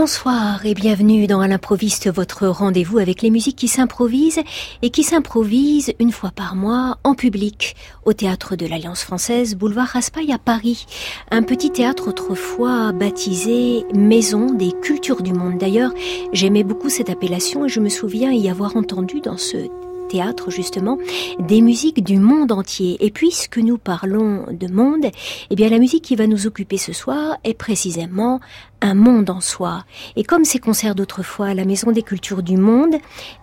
Bonsoir et bienvenue dans À l'improviste, votre rendez-vous avec les musiques qui s'improvisent et qui s'improvisent une fois par mois en public au théâtre de l'Alliance française, boulevard Raspail à Paris. Un petit théâtre autrefois baptisé Maison des cultures du monde. D'ailleurs, j'aimais beaucoup cette appellation et je me souviens y avoir entendu dans ce théâtre justement des musiques du monde entier. Et puisque nous parlons de monde, eh bien la musique qui va nous occuper ce soir est précisément un monde en soi. Et comme ces concerts d'autrefois à la Maison des Cultures du Monde,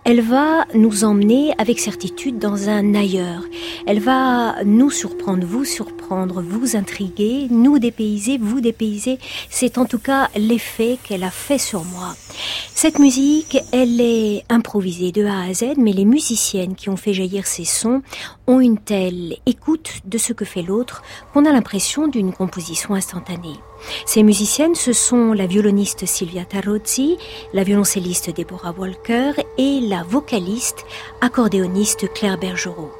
elle va nous emmener avec certitude dans un ailleurs. Elle va nous surprendre, vous surprendre, vous intriguer, nous dépayser, vous dépayser. C'est en tout cas l'effet qu'elle a fait sur moi. Cette musique, elle est improvisée de A à Z, mais les musiciennes qui ont fait jaillir ces sons ont une telle écoute de ce que fait l'autre qu'on a l'impression d'une composition instantanée. Ces musiciennes, ce sont la violoniste Silvia Tarozzi, la violoncelliste Deborah Walker et la vocaliste accordéoniste Claire Bergerot.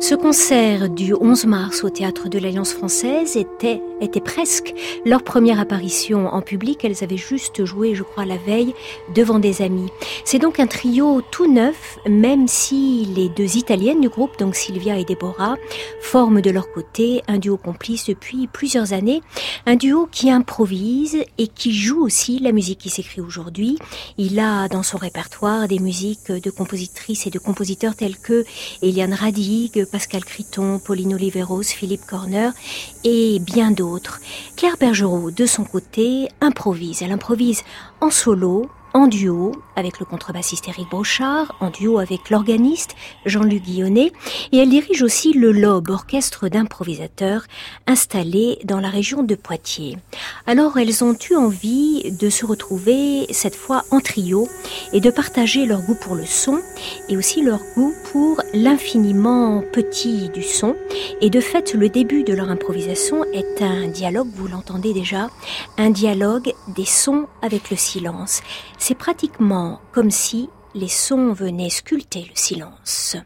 Ce concert du 11 mars au théâtre de l'Alliance française était, était presque leur première apparition en public. Elles avaient juste joué, je crois, la veille devant des amis. C'est donc un trio tout neuf, même si les deux italiennes du groupe, donc Sylvia et Deborah, forment de leur côté un duo complice depuis plusieurs années. Un duo qui improvise et qui joue aussi la musique qui s'écrit aujourd'hui. Il a dans son répertoire des musiques de compositrices et de compositeurs tels que Eliane Radi, Pascal Criton, Pauline Oliveros, Philippe Corner et bien d'autres. Claire Bergerot, de son côté, improvise. Elle improvise en solo, en duo avec le contrebassiste Eric Brochard, en duo avec l'organiste Jean-Luc Guillonnet, et elle dirige aussi le LOB, orchestre d'improvisateurs installé dans la région de Poitiers. Alors elles ont eu envie de se retrouver cette fois en trio et de partager leur goût pour le son et aussi leur goût pour l'infiniment petit du son. Et de fait, le début de leur improvisation est un dialogue, vous l'entendez déjà, un dialogue des sons avec le silence. C'est pratiquement comme si les sons venaient sculpter le silence.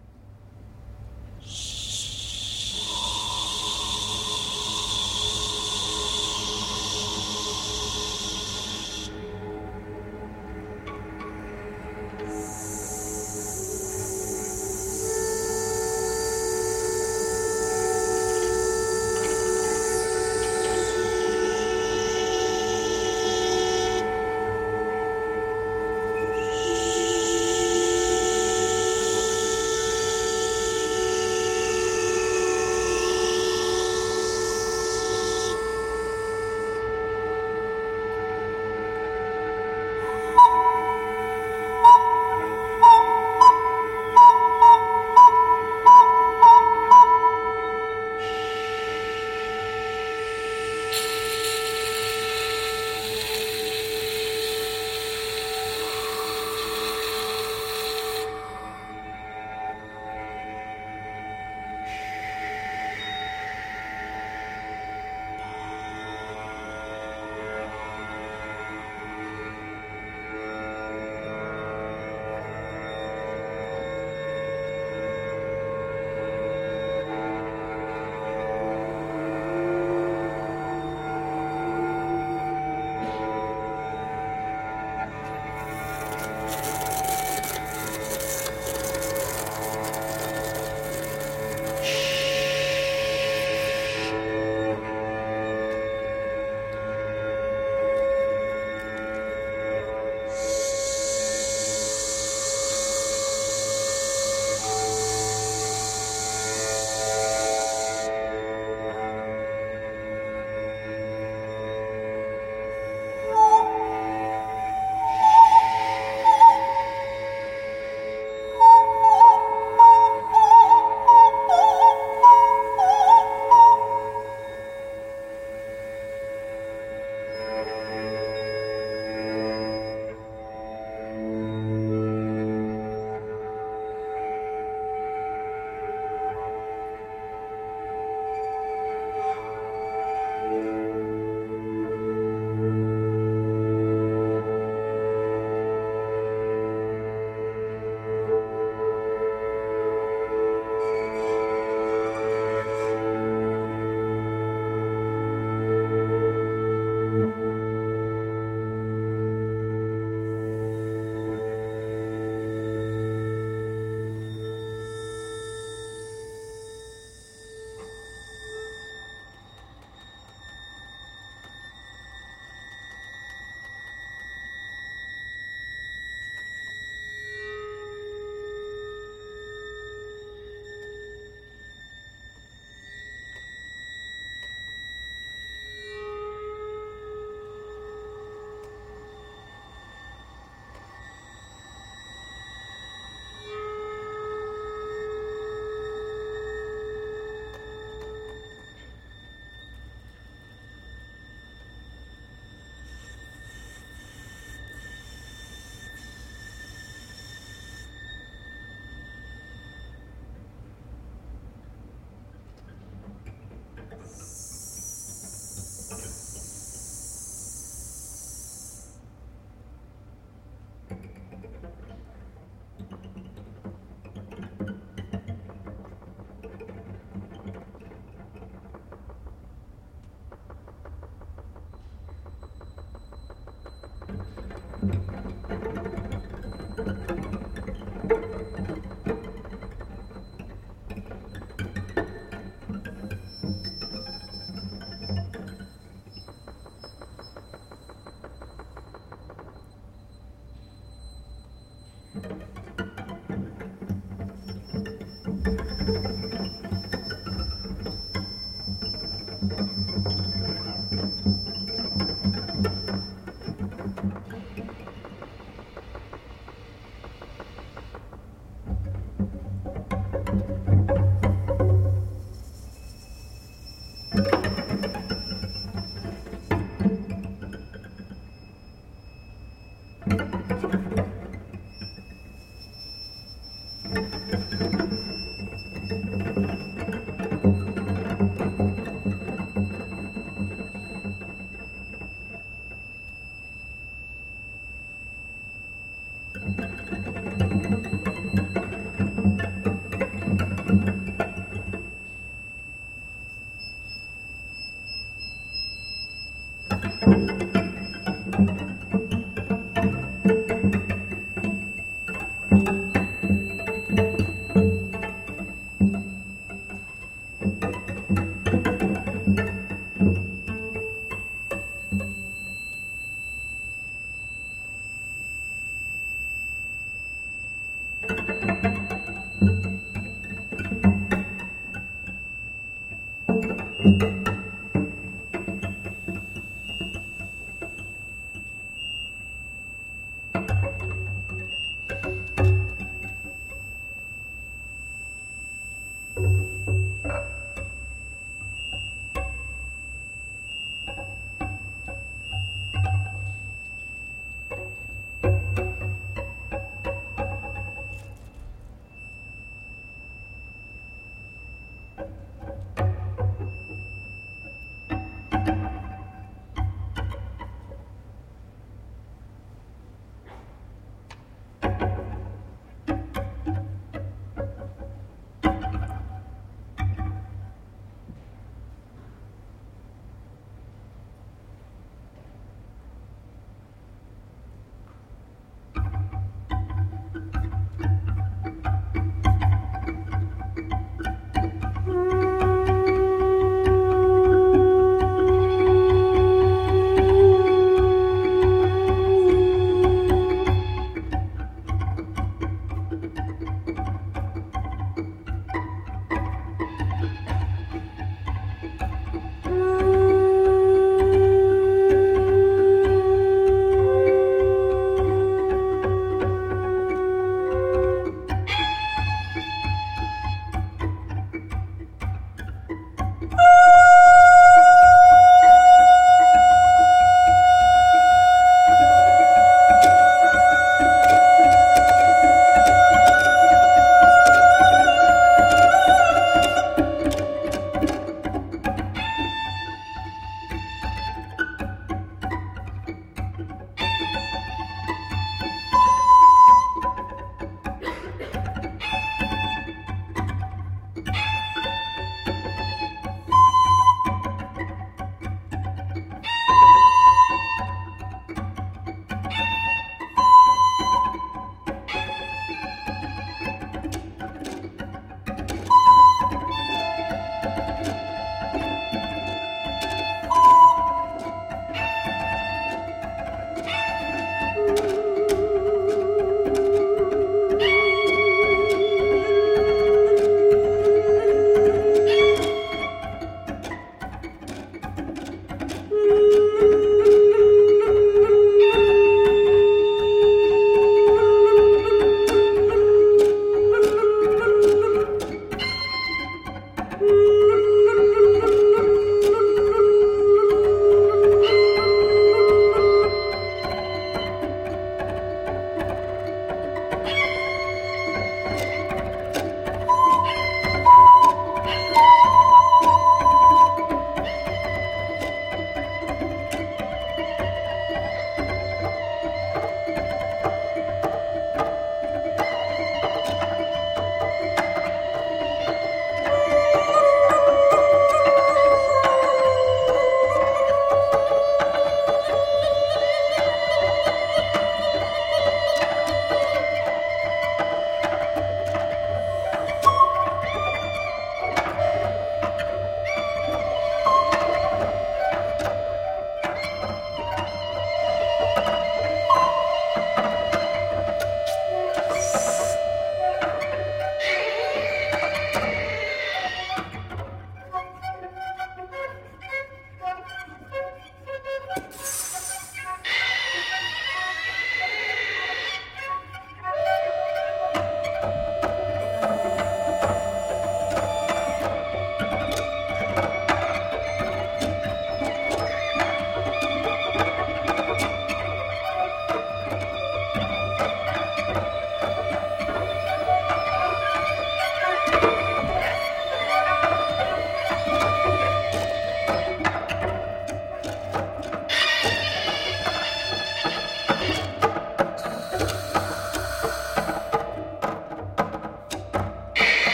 Thank you.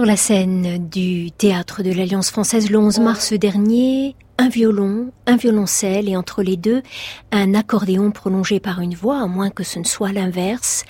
Sur la scène du théâtre de l'Alliance française le 11 mars dernier, un violon, un violoncelle et entre les deux, un accordéon prolongé par une voix, à moins que ce ne soit l'inverse,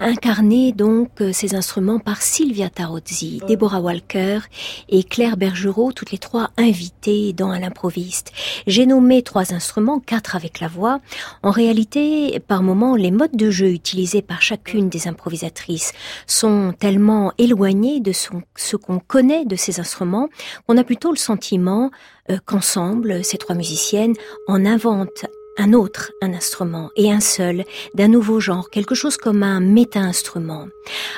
incarné donc euh, ces instruments par Sylvia Tarozzi, Deborah Walker et Claire Bergerot, toutes les trois invitées dans l'improviste. J'ai nommé trois instruments, quatre avec la voix. En réalité, par moments, les modes de jeu utilisés par chacune des improvisatrices sont tellement éloignés de ce qu'on connaît de ces instruments qu'on a plutôt le sentiment euh, qu'ensemble, ces trois musiciennes en inventent un autre, un instrument, et un seul, d'un nouveau genre, quelque chose comme un méta-instrument.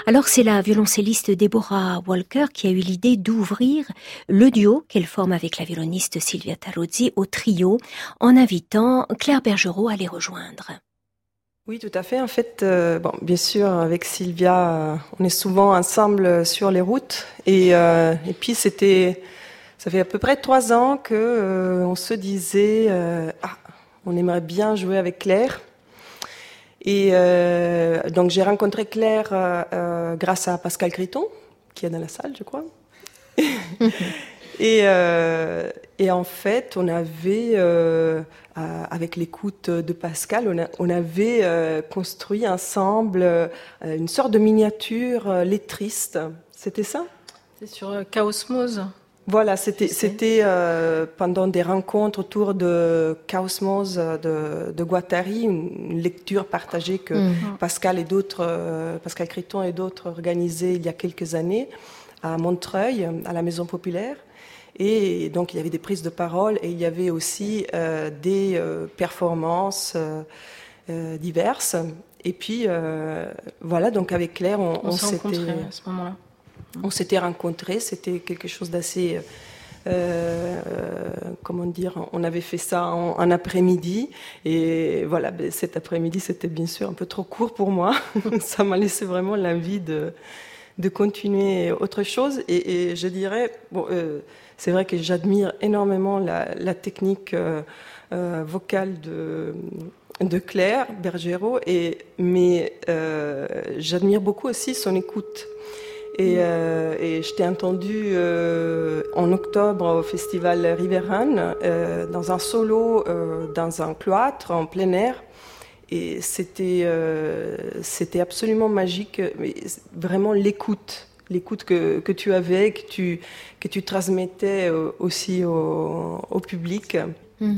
Alors c'est la violoncelliste Deborah Walker qui a eu l'idée d'ouvrir le duo qu'elle forme avec la violoniste Sylvia Tarozzi au trio, en invitant Claire Bergerot à les rejoindre. Oui, tout à fait. En fait, euh, bon, bien sûr, avec Sylvia, euh, on est souvent ensemble sur les routes, et, euh, et puis c'était, ça fait à peu près trois ans que on se disait, ah, on aimerait bien jouer avec Claire. Et euh, donc j'ai rencontré Claire euh, euh, grâce à Pascal Griton, qui est dans la salle, je crois. et, et, en fait, on avait, avec l'écoute de Pascal, on, avait construit ensemble une sorte de miniature lettriste. C'était ça? C'est sur Chaosmose. Voilà, c'était c'était euh, pendant des rencontres autour de Chaosmos de, de Guattari, une lecture partagée que mm. Pascal et d'autres, euh, Pascal Criton et d'autres organisaient il y a quelques années à Montreuil, à la Maison Populaire. Et donc il y avait des prises de parole et il y avait aussi euh, des performances diverses. Et puis voilà, donc avec Claire, on, on, s'était à ce moment-là. On s'était rencontrés, c'était quelque chose d'assez... Euh, comment dire, on avait fait ça en, après-midi et voilà, ben, cet après-midi c'était bien sûr un peu trop court pour moi. ça m'a laissé vraiment l'envie de, de continuer autre chose et, je dirais, euh, c'est vrai que j'admire énormément la, technique euh, vocale de, de Claire Bergerot, et, mais j'admire beaucoup aussi son écoute. Et, euh, et je t'ai entendu euh, en octobre au festival Riveran euh, dans un solo euh, dans un cloître en plein air. Et c'était c'était absolument magique, mais vraiment l'écoute, l'écoute que, que tu avais, que tu, que tu transmettais aussi au, public. Mmh.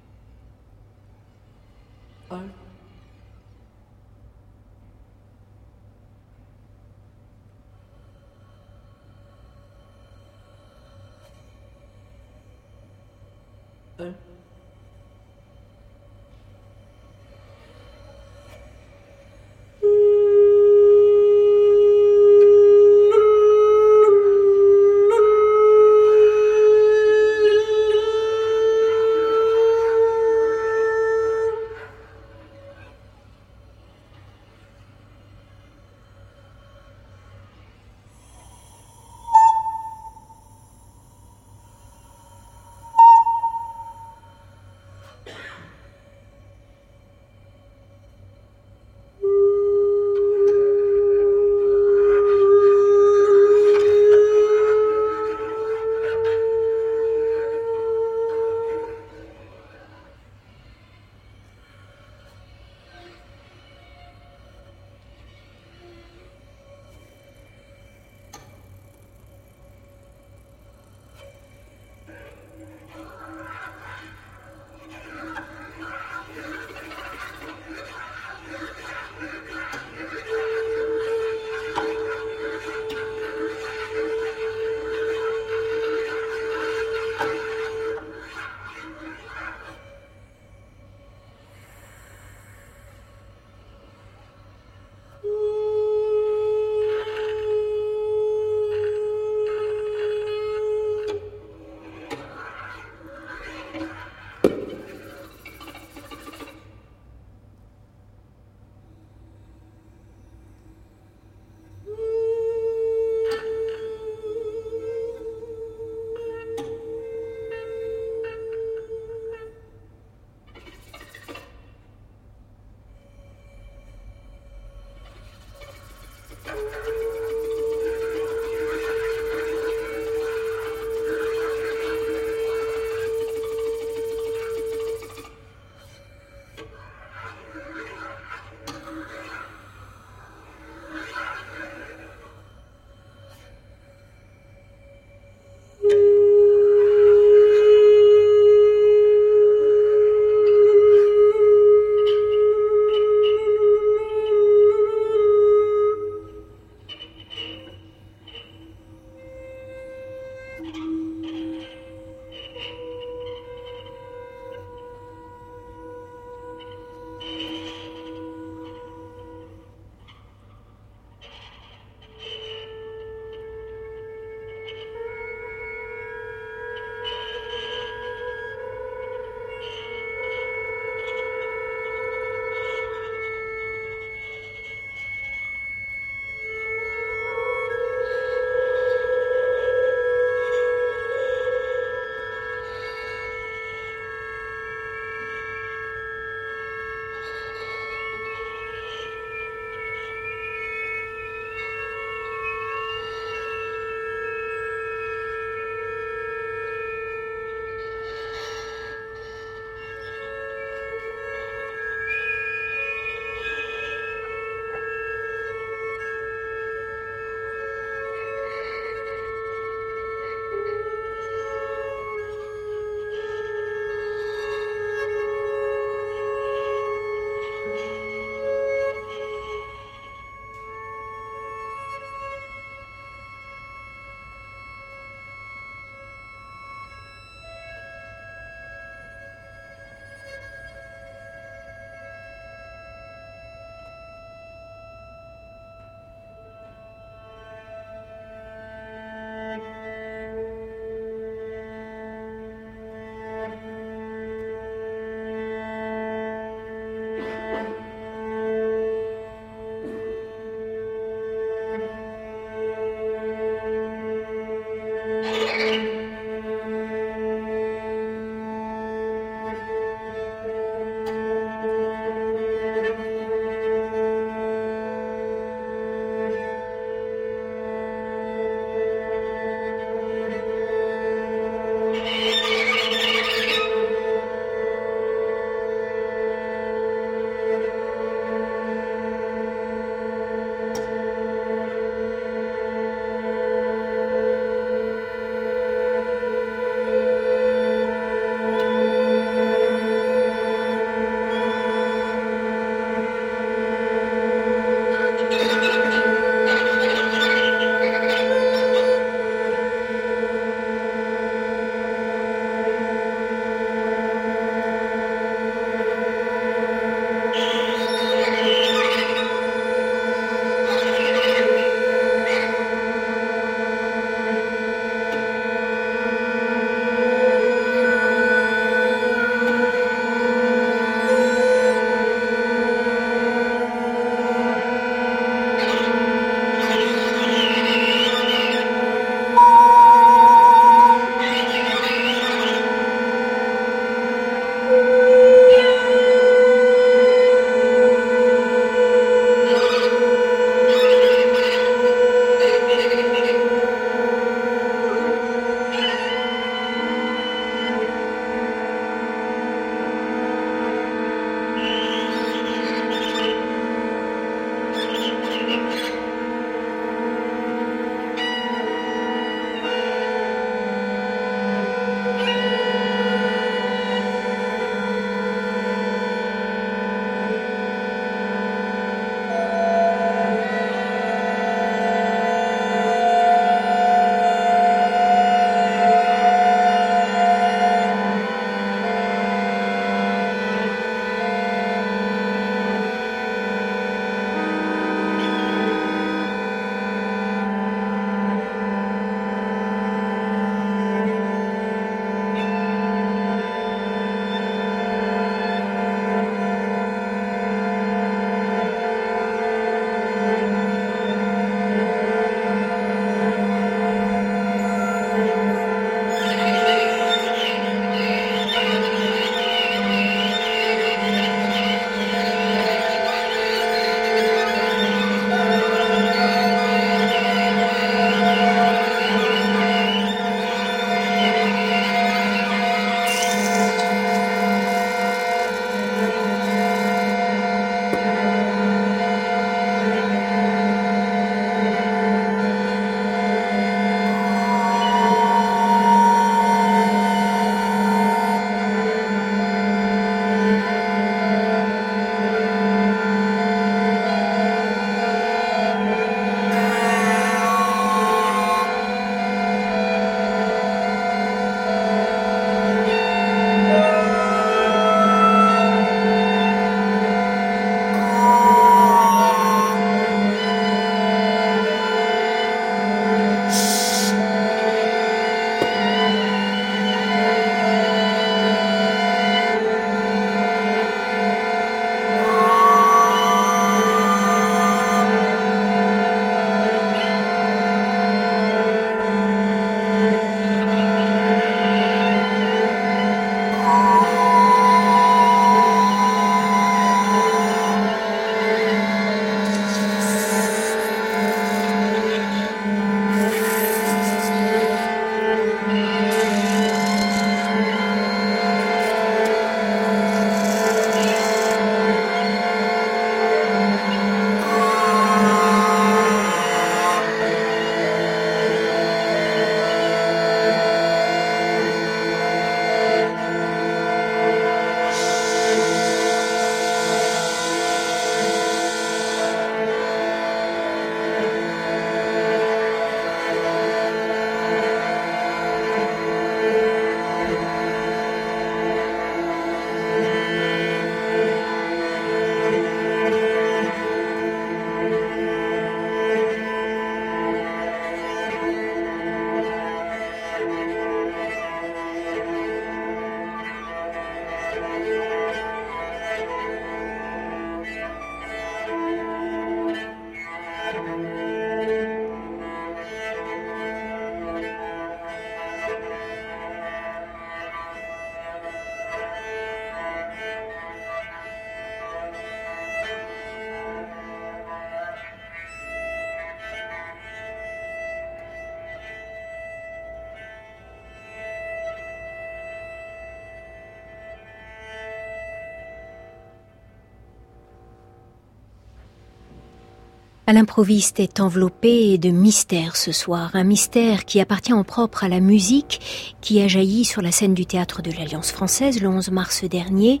L'improviste est enveloppé de mystère ce soir, un mystère qui appartient en propre à la musique, qui a jailli sur la scène du théâtre de l'Alliance française le 11 mars dernier,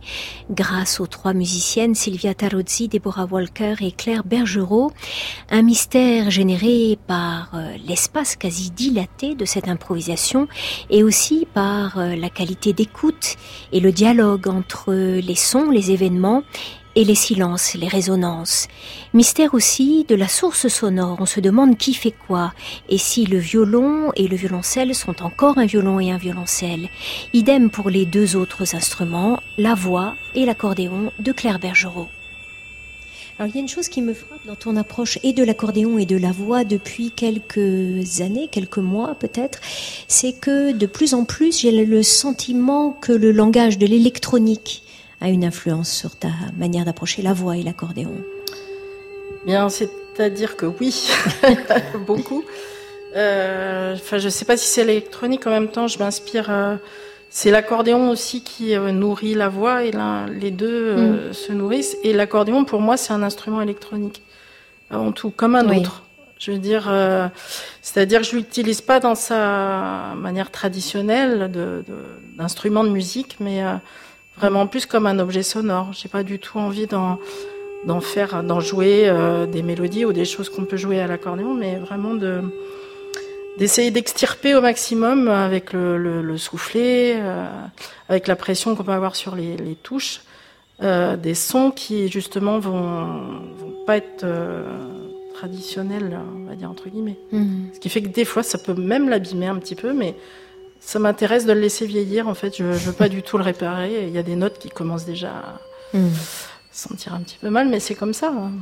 grâce aux trois musiciennes Sylvia Tarozzi, Deborah Walker et Claire Bergerot, un mystère généré par euh, l'espace quasi dilaté de cette improvisation et aussi par euh, la qualité d'écoute et le dialogue entre les sons, les événements et les silences, les résonances. Mystère aussi de la source sonore, on se demande qui fait quoi, et si le violon et le violoncelle sont encore un violon et un violoncelle. Idem pour les deux autres instruments, la voix et l'accordéon de Claire Bergerot. Alors il y a une chose qui me frappe dans ton approche et de l'accordéon et de la voix depuis quelques années, quelques mois peut-être, c'est que de plus en plus j'ai le sentiment que le langage de l'électronique a une influence sur ta manière d'approcher la voix et l'accordéon Bien, c'est-à-dire que oui, beaucoup. Euh, enfin, je sais pas si c'est l'électronique. En même temps, je m'inspire. Euh, c'est l'accordéon aussi qui euh, nourrit la voix et les deux mm. se nourrissent. Et l'accordéon, pour moi, c'est un instrument électronique avant tout, comme un autre. Je veux dire, c'est-à-dire que je l'utilise pas dans sa manière traditionnelle d'instrument de, de, musique, mais vraiment plus comme un objet sonore. J'ai pas du tout envie d'en faire, d'en jouer euh, des mélodies ou des choses qu'on peut jouer à l'accordéon, mais vraiment de d'essayer d'extirper au maximum avec le, le, soufflet, euh, avec la pression qu'on peut avoir sur les, les touches, euh, des sons qui justement vont, vont pas être traditionnels, on va dire entre guillemets. Mmh. Ce qui fait que des fois ça peut même l'abîmer un petit peu, mais ça m'intéresse de le laisser vieillir. En fait, je, ne veux pas du tout le réparer. Il y a des notes qui commencent déjà à hmm. sentir un petit peu mal, mais c'est comme ça. Hein.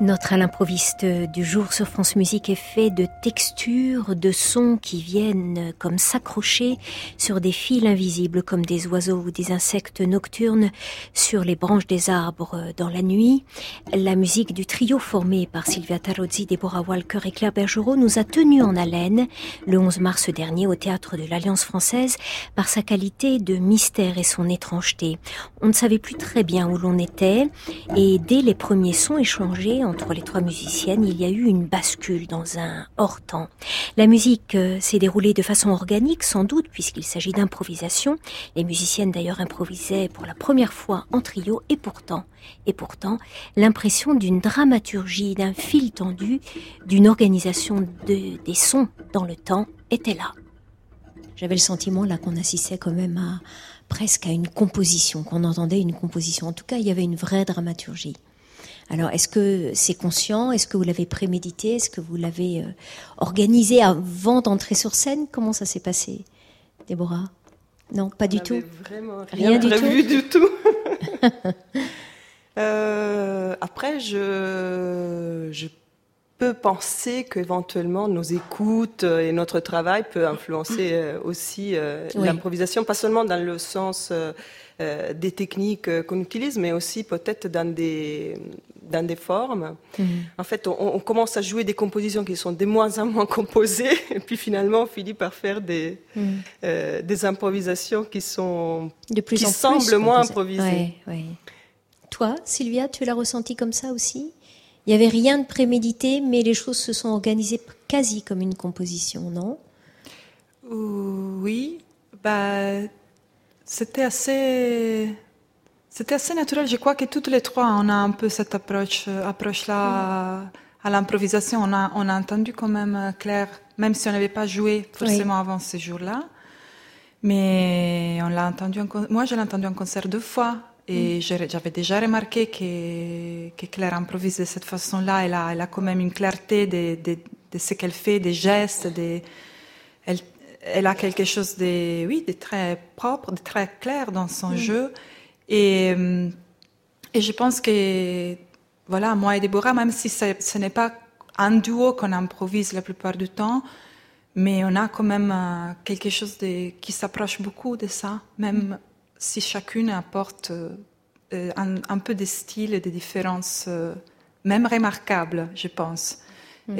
Notre à du jour sur France Musique est fait de textures, de sons qui viennent comme s'accrocher sur des fils invisibles comme des oiseaux ou des insectes nocturnes sur les branches des arbres dans la nuit. La musique du trio formé par Sylvia Tarozzi, Deborah Walker et Claire Bergerot nous a tenus en haleine le 11 mars dernier au théâtre de l'Alliance française par sa qualité de mystère et son étrangeté. On ne savait plus très bien où l'on était et dès les premiers sons échangés entre les trois musiciennes, il y a eu une bascule dans un hors-temps. La musique euh, s'est déroulée de façon organique, sans doute, puisqu'il s'agit d'improvisation. Les musiciennes d'ailleurs improvisaient pour la première fois en trio, et pourtant, et pourtant, l'impression d'une dramaturgie, d'un fil tendu, d'une organisation de, des sons dans le temps était là. J'avais le sentiment là qu'on assistait quand même à presque à une composition, qu'on entendait une composition. En tout cas, il y avait une vraie dramaturgie. Alors, est-ce que c'est conscient? Est-ce que vous l'avez prémédité? Est-ce que vous l'avez euh, organisé avant d'entrer sur scène? Comment ça s'est passé, Déborah? Non, pas du tout. Vraiment rien, du prévu tout. du tout. euh, après, je, je peux penser qu'éventuellement nos écoutes et notre travail peut influencer euh, aussi euh, l'improvisation, pas seulement dans le sens euh, des techniques qu'on utilise, mais aussi peut-être dans des dans des formes. Mhm. En fait, on, commence à jouer des compositions qui sont de moins en moins composées, et puis finalement, on finit par faire des, mhm. des improvisations qui sont de plus qui en semblent plus moins improvisées. Toi, Sylvia, tu l'as ressenti comme ça aussi? Il n'y avait rien de prémédité, mais les choses se sont organisées quasi comme une composition, non? Oui, bah, c'était assez, c'était assez naturel. Je crois que toutes les trois, on a un peu cette approche, approche-là mm. à l'improvisation. On a, on a entendu quand même Claire, même si on n'avait pas joué forcément avant ce jour-là. Mais on l'a entendu, moi je l'ai entendu en concert deux fois et mm. j'avais déjà remarqué que, que, Claire improvise de cette façon-là. Elle a, elle a quand même une clarté de, de, de ce qu'elle fait, des gestes. Des, elle, elle a quelque chose de, oui, de très propre, de très clair dans son mm. jeu. Et, euh, et je pense que, voilà, moi et Déborah, même si ce n'est pas un duo qu'on improvise la plupart du temps, mais on a quand même euh, quelque chose de, qui s'approche beaucoup de ça, même si chacune apporte euh, un, peu de style et des différences, euh, même remarquables, je pense. Mm.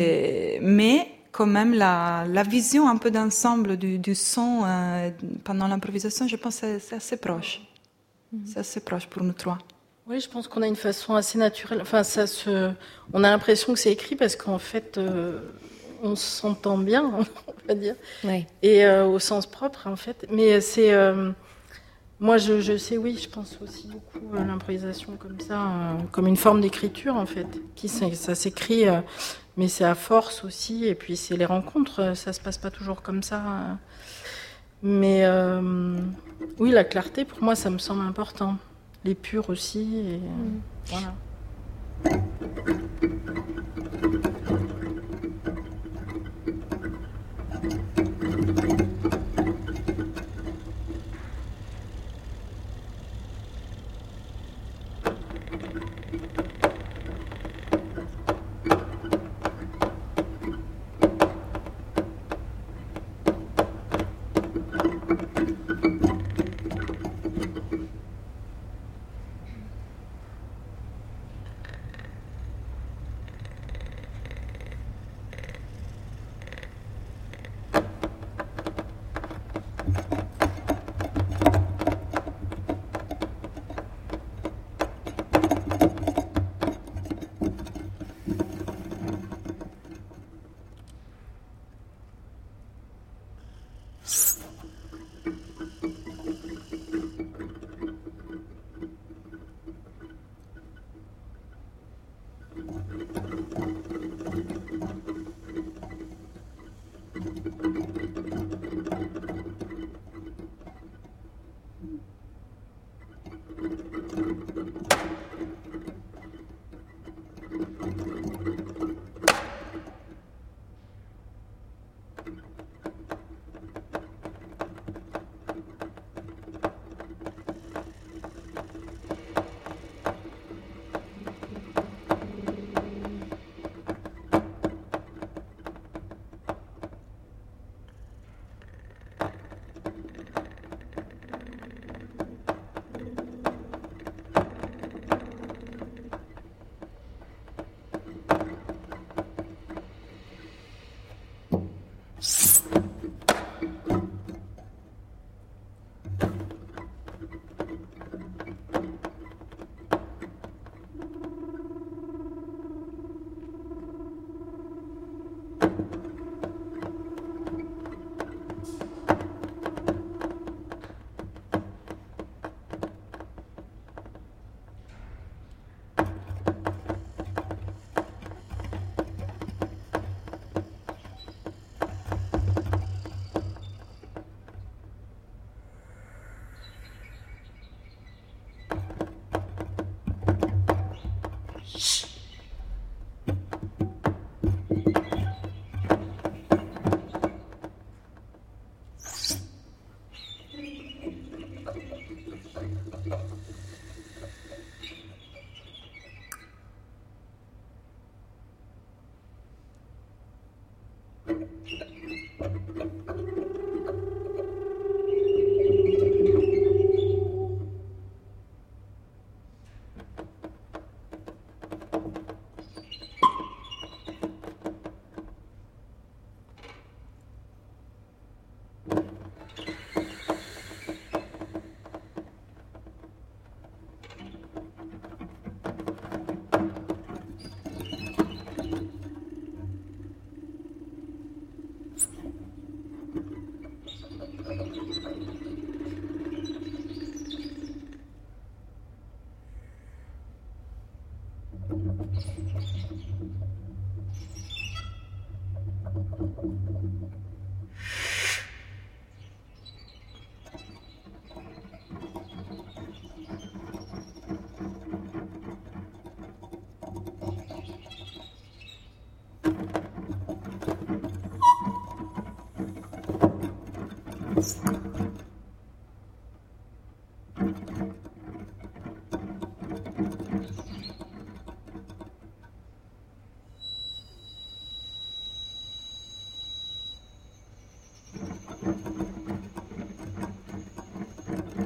mais quand même, la, vision un peu d'ensemble du, son euh, pendant l'improvisation, je pense que c'est assez proche. Mm. C'est assez proche pour nous trois. Oui, je pense qu'on a une façon assez naturelle. Enfin, ça se... on a l'impression que c'est écrit parce qu'en fait, on s'entend bien, on va dire. Et au sens propre, en fait. Mais c'est. Moi, je, sais, oui, je pense aussi beaucoup à l'improvisation comme ça, euh, comme une forme d'écriture en fait. Qui, ça s'écrit, euh, mais c'est à force aussi. Et puis c'est les rencontres, euh, ça se passe pas toujours comme ça. Mais oui, la clarté, pour moi, ça me semble important. Les purs aussi. Et, mm. Voilà.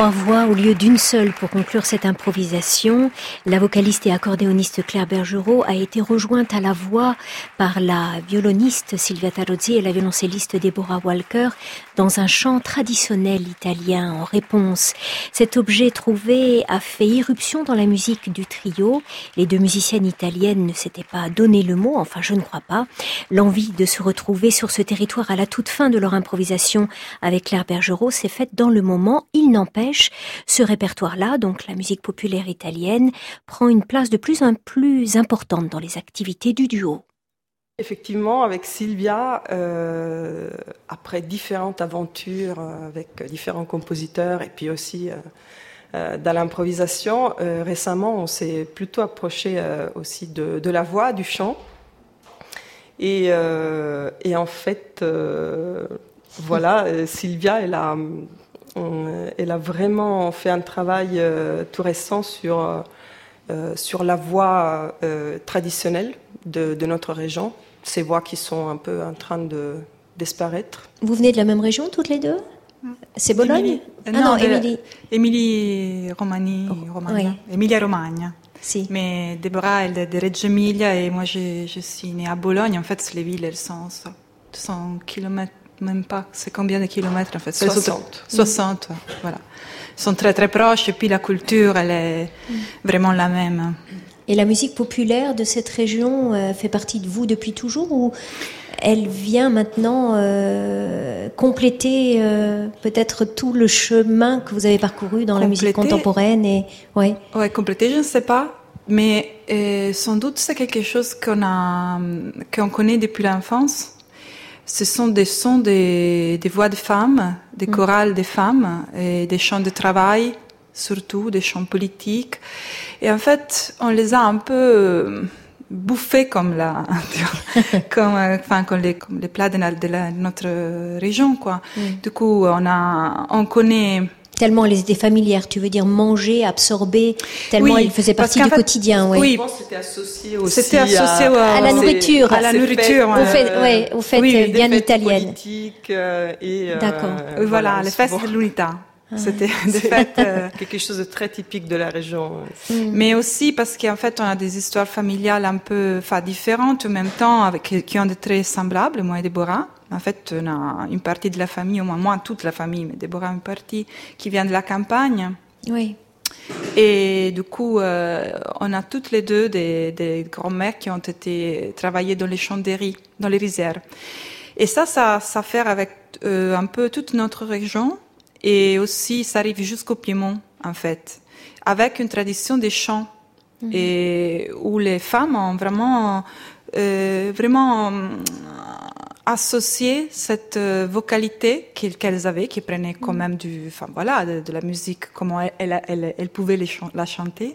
trois voix au lieu d'une seule pour conclure cette improvisation. La vocaliste et accordéoniste Claire Bergerot a été rejointe à la voix par la violoniste Silvia Tarozzi et la violoncelliste Deborah Walker dans un chant traditionnel italien en réponse. Cet objet trouvé a fait irruption dans la musique du trio. Les deux musiciennes italiennes ne s'étaient pas donné le mot, enfin je ne crois pas. L'envie de se retrouver sur ce territoire à la toute fin de leur improvisation avec Claire Bergerot s'est faite dans le moment. Il n'empêche, ce répertoire-là, donc la musique populaire italienne, prend une place de plus en plus importante dans les activités du duo. Effectivement, avec Sylvia, euh, après différentes aventures euh, avec différents compositeurs et puis aussi euh, dans l'improvisation, récemment, on s'est plutôt approché aussi de, la voix, du chant. Et, et en fait, voilà, Sylvia, elle a, elle a vraiment fait un travail tout récent sur, sur la voix traditionnelle de, de notre région ces voix qui sont un peu en train de disparaître. Vous venez de la même région toutes les deux? C'est Bologne? Ah non, Émilie. Émilie Romani, oh, Romagna. Emilia Romagna. Si. Mais Deborah, elle est de Reggio Emilia et moi je, je, suis née à Bologne. En fait, les villes, elles sont 100 km, même pas. C'est combien de kilomètres en fait? 60. 60, voilà. Ils sont très très proches et puis la culture, elle est mm. vraiment la même. Et la musique populaire de cette région euh, fait partie de vous depuis toujours ou elle vient maintenant euh, compléter euh, peut-être tout le chemin que vous avez parcouru dans la musique contemporaine et ouais. Ouais, compléter, je ne sais pas, mais sans doute c'est quelque chose qu'on a qu'on connaît depuis l'enfance. Ce sont des sons des, des voix de femmes, des mm. chorales de femmes et des chants de travail surtout des chants politiques. Et en fait, on les a un peu euh, bouffés comme la, comme, euh, enfin, comme les, comme les plats de, notre région, quoi. Mm. Du coup, on a, on connaît, tellement elles étaient familières. Tu veux dire manger, absorber, tellement elles faisaient partie du quotidien. Ouais. Oui, c'était associé aussi c'était associé à, la nourriture. À la nourriture. Au fait, ouais, au fait oui, bien italienne. Politique et. D'accord. voilà, voilà, les festes de l'unità. Ah. C'était de fait euh, quelque chose de très typique de la région. Mm. Mais aussi parce qu'en fait, on a des histoires familiales un peu, enfin, différentes en même temps, avec qui ont des traits semblables. Moi et Déborah. En fait, on a une partie de la famille, au moins moi, toute la famille, mais Déborah une partie qui vient de la campagne. Oui. Et du coup, euh, on a toutes les deux des, des grands-mères qui ont été travaillées dans les champs de riz, dans les rizières. Et ça, ça, ça fait avec euh, un peu toute notre région. Et aussi, ça arrive jusqu'au Piémont, en fait, avec une tradition des chants, mhm. et où les femmes ont vraiment, euh, vraiment euh, associé cette euh, vocalité qu'elles avaient, qui prenaient quand mhm. même du, enfin voilà, de, la musique, comment elles, elles, elles, pouvaient la chanter,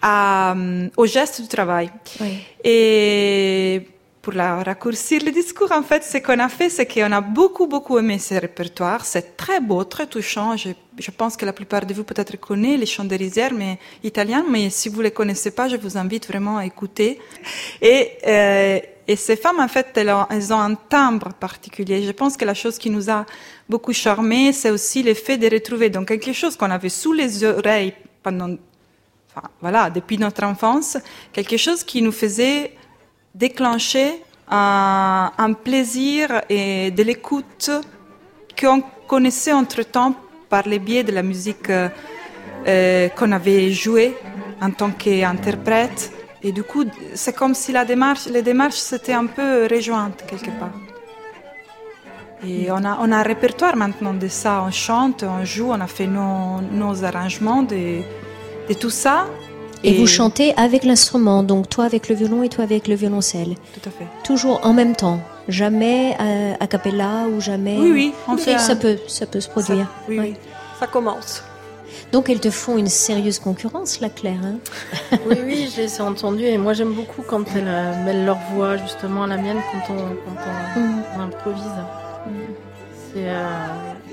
à, au geste du travail. Oui. Et pour la raccourcir le discours, en fait, ce qu'on a fait, c'est qu'on a beaucoup, beaucoup aimé ce répertoire. C'est très beau, très touchant. Je, pense que la plupart de vous peut-être connaissent les chants de rizière, mais italiens. Mais si vous les connaissez pas, je vous invite vraiment à écouter. Et, euh, ces femmes, en fait, elles ont, un timbre particulier. Je pense que la chose qui nous a beaucoup charmé, c'est aussi le fait de retrouver donc quelque chose qu'on avait sous les oreilles pendant, voilà, depuis notre enfance, quelque chose qui nous faisait déclencher un, plaisir et de l'écoute qu'on connaissait entre-temps par le biais de la musique euh, qu'on avait jouée en tant qu'interprète. Et du coup, c'est comme si la démarche, les démarches s'étaient un peu rejointes quelque part. Et on a, on a un répertoire maintenant de ça. On chante, on joue, on a fait nos, nos arrangements de tout ça. Et, vous chantez avec l'instrument, donc toi avec le violon et toi avec le violoncelle. Tout à fait. Toujours en même temps, jamais euh, a cappella ou jamais. Oui, oui, on fait ça peut, ça peut se produire. Ça, oui, oui. ça commence. Donc elles te font une sérieuse concurrence, la Claire. Hein oui, oui, je les ai entendues et moi j'aime beaucoup quand elles euh, mêlent leur voix justement à la mienne quand on, quand on, mm. improvise. Mm. C'est euh,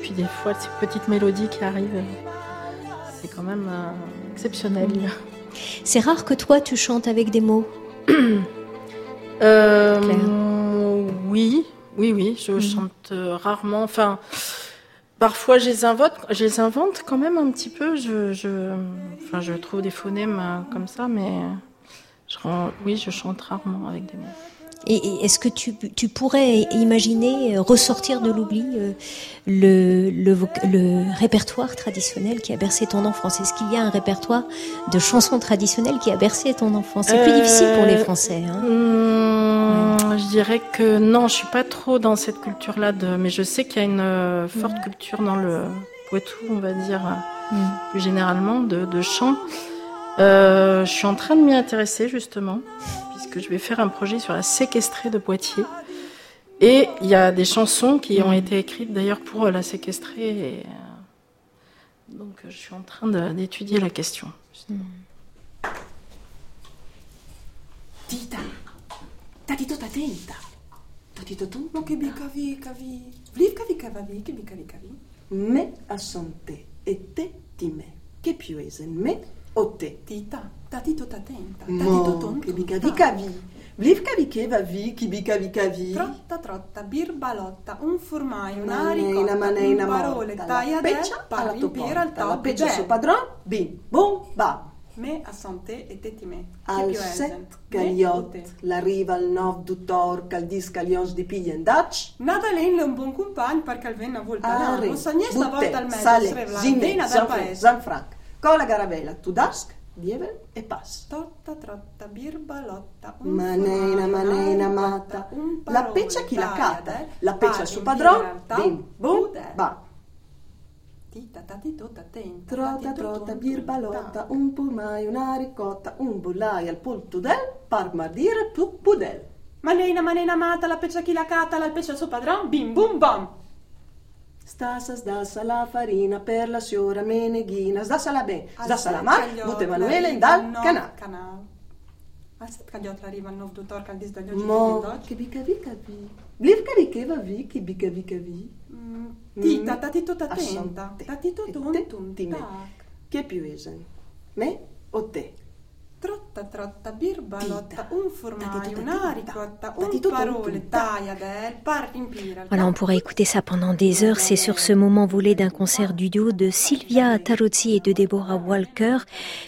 puis des fois ces petites mélodies qui arrivent, c'est quand même exceptionnel. Mm. C'est rare que toi tu chantes avec des mots. euh, oui, oui, oui, je mm. chante euh, rarement. Enfin, Parfois, je les invente, je les invente quand même un petit peu. Je, je, enfin, je trouve des phonèmes euh, comme ça, mais je, oui, je chante rarement avec des mots. Et, est-ce que tu, tu, pourrais imaginer euh, ressortir de l'oubli euh, le, le, le, répertoire traditionnel qui a bercé ton enfance? Est-ce qu'il y a un répertoire de chansons traditionnelles qui a bercé ton enfance? C'est plus difficile pour les Français. Hein hmm, Je dirais que non, je suis pas trop dans cette culture-là, mais je sais qu'il y a une forte culture dans le Poitou, on va dire, hmm. plus généralement, de, de chant. Euh, je suis en train de m'y intéresser justement que je vais faire un projet sur la séquestrée de Poitiers. Et il y a des chansons qui ont été écrites d'ailleurs pour la séquestrée. Euh, donc je suis en train d'étudier la question. Tita, cavi, cavi cavavi, cavi. Me e o te. Tita, Tatito tatenta, tatito tonto. Che bica vicavi. Vlivka vikeva vi, chi bica vicavi. Trotta trotta, birbalotta, un formaio, una ricotta, maneina, parole, taia peccia, alla topera, al la peccia suo padron, bim, bum, bam. Me a santé e te me. Al set caliot, la riva al nov d'utor, cal dis calions di piglia dac. Nada len un buon compagno per calvena volta. Non sa niente volta al mezzo, sale, zinde, Zanfranc. Cola garavella, tu dask, Dievel e pas. Totta, trotta, birbalotta, un Maneina, maneina, mata. La peccia chi la cata, la peccia su padron, bim, bum, ba. Tenta. Trota, trota, birbalotta, un pulmai, una ricotta, un bullai al pultudel, par mardire tu pudel. Maneina, maneina, mata, la peccia chi la cata, la peccia su padron, bim, bum, bam. Stassa, sdassa la farina per la signora Meneghina. Sdassala ben, sdassala ma, butta Emanuele in dal canal. canal. Astăzi când eu arriva în nou tutor când dis de Mo, che bica bica vi. Blivca di che va vi, che bica bica vi. Mm. Mm. Tita, tati tutta attenta. Ah, tati tutta un tum. Che più esen? Me o te? Trotta, trotta, birbalotta, un formaio, una ricotta, un parole, taille del, par impira. Voilà, on pourrait écouter ça pendant des heures. C'est sur ce moment volé d'un concert du duo de Sylvia Tarozzi et de Deborah Walker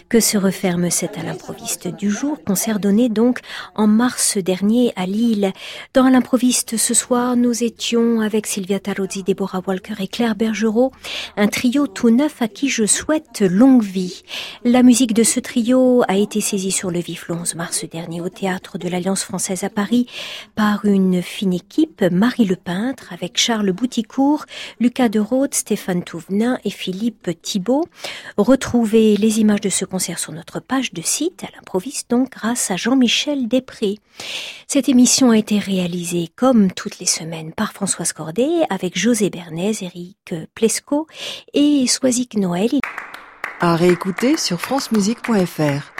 que se referme cet à l'improviste du jour. Concert donné donc en mars dernier à Lille. Dans l'improviste ce soir, nous étions avec Sylvia Tarozzi, Deborah Walker et Claire Bergerot, un trio tout neuf à qui je souhaite longue vie. La musique de ce trio a été saisi sur le vif le 11 mars dernier au théâtre de l'Alliance française à Paris par une fine équipe, Marie Le Peintre avec Charles Bouticourt, Lucas de Rode, Stéphane Touvenin et Philippe Thibault. Retrouvez les images de ce concert sur notre page de site à l'improviste donc grâce à Jean-Michel Després. Cette émission a été réalisée comme toutes les semaines par Françoise Cordet avec José Bernays, Eric Plesco et Soisic Noël. À réécouter sur francemusique.fr.